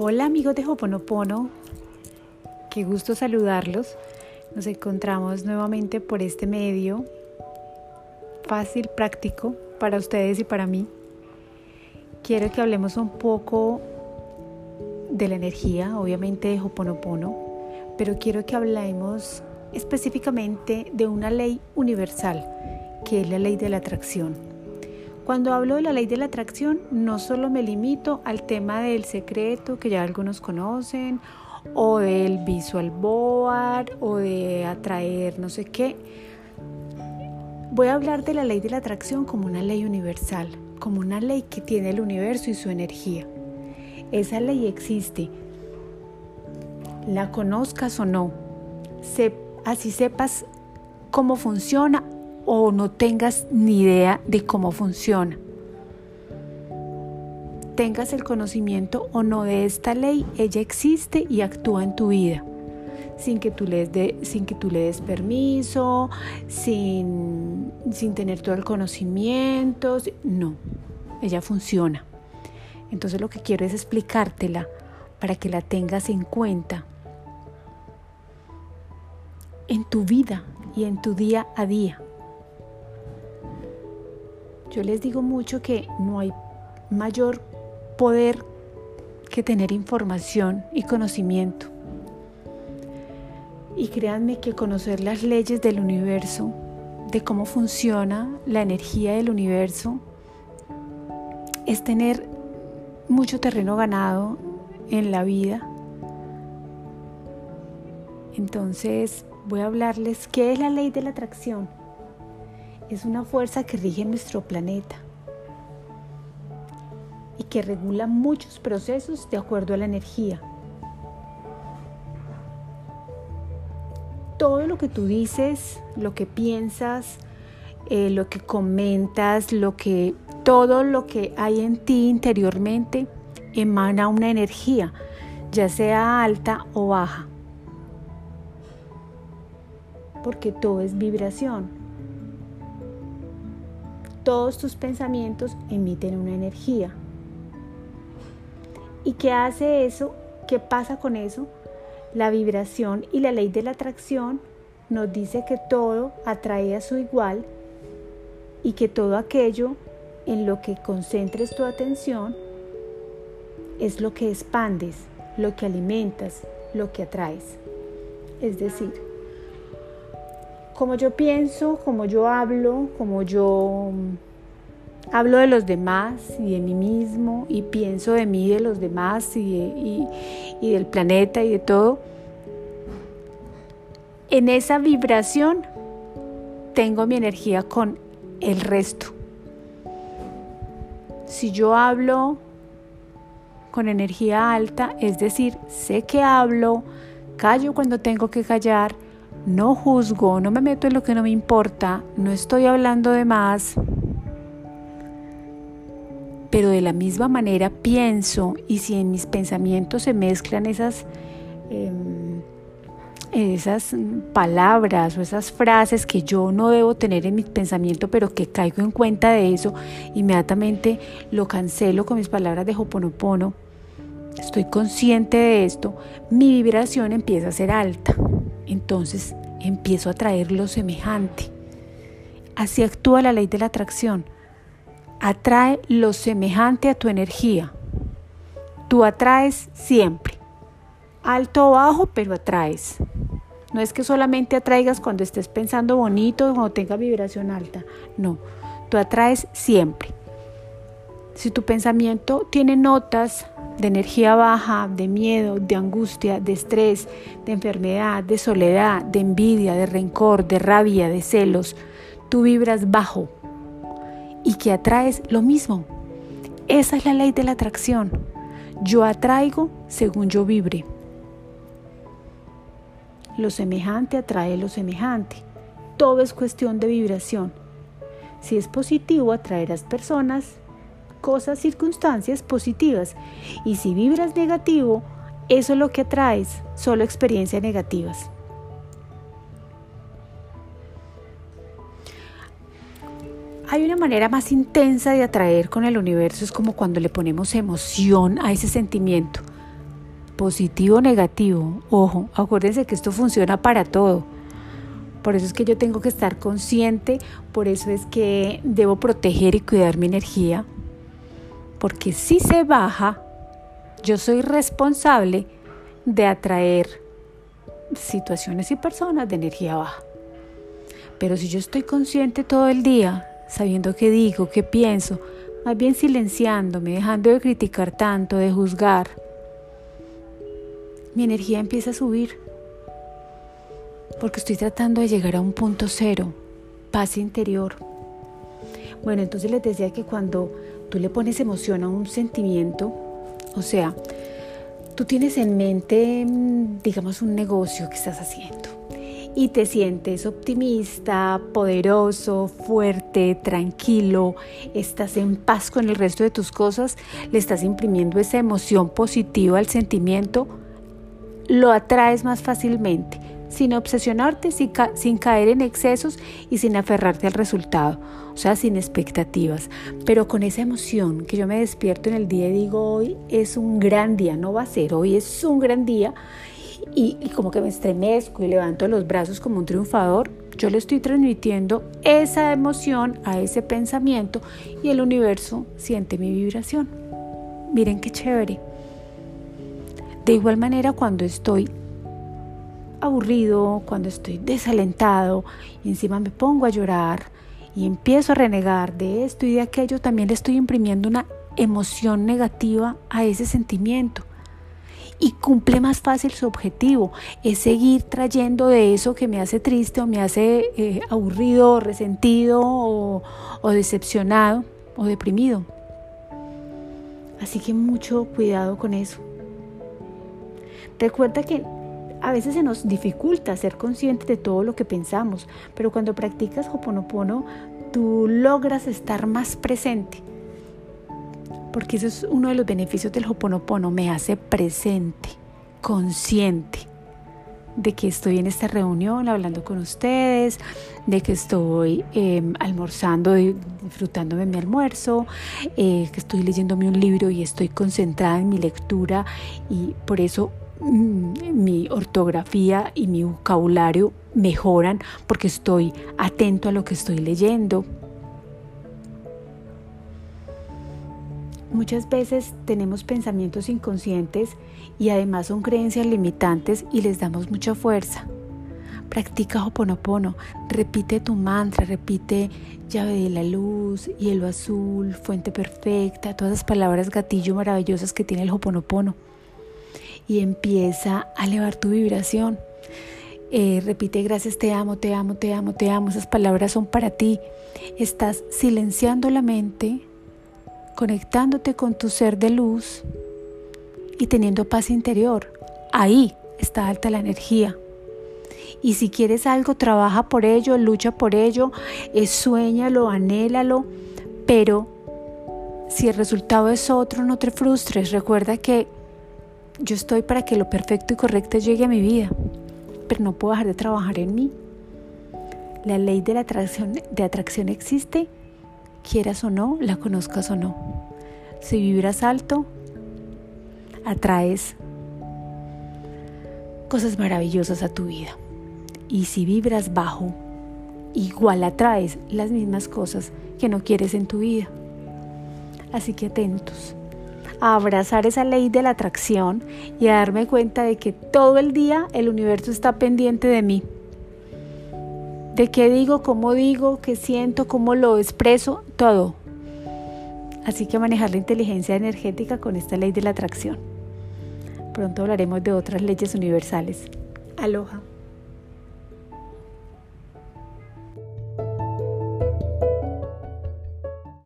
Hola amigos de Hoponopono, qué gusto saludarlos. Nos encontramos nuevamente por este medio fácil, práctico para ustedes y para mí. Quiero que hablemos un poco de la energía, obviamente de Hoponopono, pero quiero que hablemos específicamente de una ley universal, que es la ley de la atracción. Cuando hablo de la ley de la atracción, no solo me limito al tema del secreto que ya algunos conocen, o del visual board, o de atraer no sé qué. Voy a hablar de la ley de la atracción como una ley universal, como una ley que tiene el universo y su energía. Esa ley existe, la conozcas o no, así sepas cómo funciona o no tengas ni idea de cómo funciona. Tengas el conocimiento o no de esta ley, ella existe y actúa en tu vida. Sin que tú le des, sin que tú le des permiso, sin, sin tener todo el conocimiento. No, ella funciona. Entonces lo que quiero es explicártela para que la tengas en cuenta en tu vida y en tu día a día. Yo les digo mucho que no hay mayor poder que tener información y conocimiento. Y créanme que conocer las leyes del universo, de cómo funciona la energía del universo, es tener mucho terreno ganado en la vida. Entonces voy a hablarles qué es la ley de la atracción es una fuerza que rige nuestro planeta y que regula muchos procesos de acuerdo a la energía. Todo lo que tú dices, lo que piensas, eh, lo que comentas, lo que, todo lo que hay en ti interiormente emana una energía, ya sea alta o baja. Porque todo es vibración todos tus pensamientos emiten una energía. ¿Y qué hace eso? ¿Qué pasa con eso? La vibración y la ley de la atracción nos dice que todo atrae a su igual y que todo aquello en lo que concentres tu atención es lo que expandes, lo que alimentas, lo que atraes. Es decir, como yo pienso, como yo hablo, como yo mm, hablo de los demás y de mí mismo y pienso de mí, de los demás y, y del planeta y de todo, en esa vibración tengo mi energía con el resto. Si yo hablo con energía alta, es decir, sé que hablo, callo cuando tengo que callar, no juzgo, no me meto en lo que no me importa, no estoy hablando de más, pero de la misma manera pienso y si en mis pensamientos se mezclan esas, em, esas palabras o esas frases que yo no debo tener en mi pensamiento, pero que caigo en cuenta de eso, inmediatamente lo cancelo con mis palabras de Hoponopono. Estoy consciente de esto, mi vibración empieza a ser alta entonces empiezo a traer lo semejante. Así actúa la ley de la atracción. Atrae lo semejante a tu energía. Tú atraes siempre. Alto o bajo, pero atraes. No es que solamente atraigas cuando estés pensando bonito o cuando tengas vibración alta. No, tú atraes siempre. Si tu pensamiento tiene notas de energía baja, de miedo, de angustia, de estrés, de enfermedad, de soledad, de envidia, de rencor, de rabia, de celos. Tú vibras bajo y que atraes lo mismo. Esa es la ley de la atracción. Yo atraigo según yo vibre. Lo semejante atrae lo semejante. Todo es cuestión de vibración. Si es positivo, atraerás personas cosas, circunstancias positivas. Y si vibras negativo, eso es lo que atraes, solo experiencias negativas. Hay una manera más intensa de atraer con el universo, es como cuando le ponemos emoción a ese sentimiento. positivo o negativo. Ojo, acuérdense que esto funciona para todo. Por eso es que yo tengo que estar consciente, por eso es que debo proteger y cuidar mi energía. Porque si se baja, yo soy responsable de atraer situaciones y personas de energía baja. Pero si yo estoy consciente todo el día, sabiendo qué digo, qué pienso, más bien silenciándome, dejando de criticar tanto, de juzgar, mi energía empieza a subir. Porque estoy tratando de llegar a un punto cero, paz interior. Bueno, entonces les decía que cuando tú le pones emoción a un sentimiento, o sea, tú tienes en mente, digamos, un negocio que estás haciendo y te sientes optimista, poderoso, fuerte, tranquilo, estás en paz con el resto de tus cosas, le estás imprimiendo esa emoción positiva al sentimiento, lo atraes más fácilmente, sin obsesionarte, sin, caer en excesos y sin aferrarte al resultado, o sea, sin expectativas, pero con esa emoción que yo me despierto en el día y digo, hoy es un gran día, no va a ser, hoy es un gran día, y, y como que me estremezco y levanto los brazos como un triunfador, yo le estoy transmitiendo esa emoción a ese pensamiento y el universo siente mi vibración. Miren qué chévere. De igual manera, cuando estoy aburrido, cuando estoy desalentado y encima me pongo a llorar y empiezo a renegar de esto y de aquello, también le estoy imprimiendo una emoción negativa a ese sentimiento. Y cumple más fácil su objetivo, es seguir trayendo de eso que me hace triste o me hace eh, aburrido, resentido o decepcionado o deprimido. Así que mucho cuidado con eso. Recuerda que a veces se nos dificulta ser conscientes de todo lo que pensamos, pero cuando practicas Hoponopono, tú logras estar más presente. Porque eso es uno de los beneficios del Hoponopono, me hace presente, consciente de que estoy en esta reunión hablando con ustedes, de que estoy em, almorzando disfrutándome mi almuerzo, eh, que estoy leyéndome un libro y estoy concentrada en mi lectura y por eso mi ortografía y mi vocabulario mejoran porque estoy atento a lo que estoy leyendo. Muchas veces tenemos pensamientos inconscientes y además son creencias limitantes y les damos mucha fuerza. Practica Hoponopono, repite tu mantra, repite llave de la luz, hielo azul, fuente perfecta, todas las palabras gatillo maravillosas que tiene el Hoponopono y empieza a elevar tu vibración. Eh, repite gracias, te amo, te amo, te amo, te amo. Esas palabras son para ti. Estás silenciando la mente, conectándote con tu ser de luz y teniendo paz interior. Ahí está alta la energía. Y si quieres algo, trabaja por ello, lucha por ello, eh, sueñalo, anhélalo, pero si el resultado es otro, no te frustres. Recuerda que yo estoy para que lo perfecto y correcto llegue a mi vida, pero no puedo dejar de trabajar en mí. La ley de la atracción, de atracción existe, quieras o no, la conozcas o no. Si vibras alto, atraes cosas maravillosas a tu vida. Y si vibras bajo, igual atraes las mismas cosas que no quieres en tu vida. Así que atentos a abrazar esa ley de la atracción y a darme cuenta de que todo el día el universo está pendiente de mí. De qué digo, cómo digo, qué siento, cómo lo expreso, todo. Así que manejar la inteligencia energética con esta ley de la atracción. Pronto hablaremos de otras leyes universales. Aloha.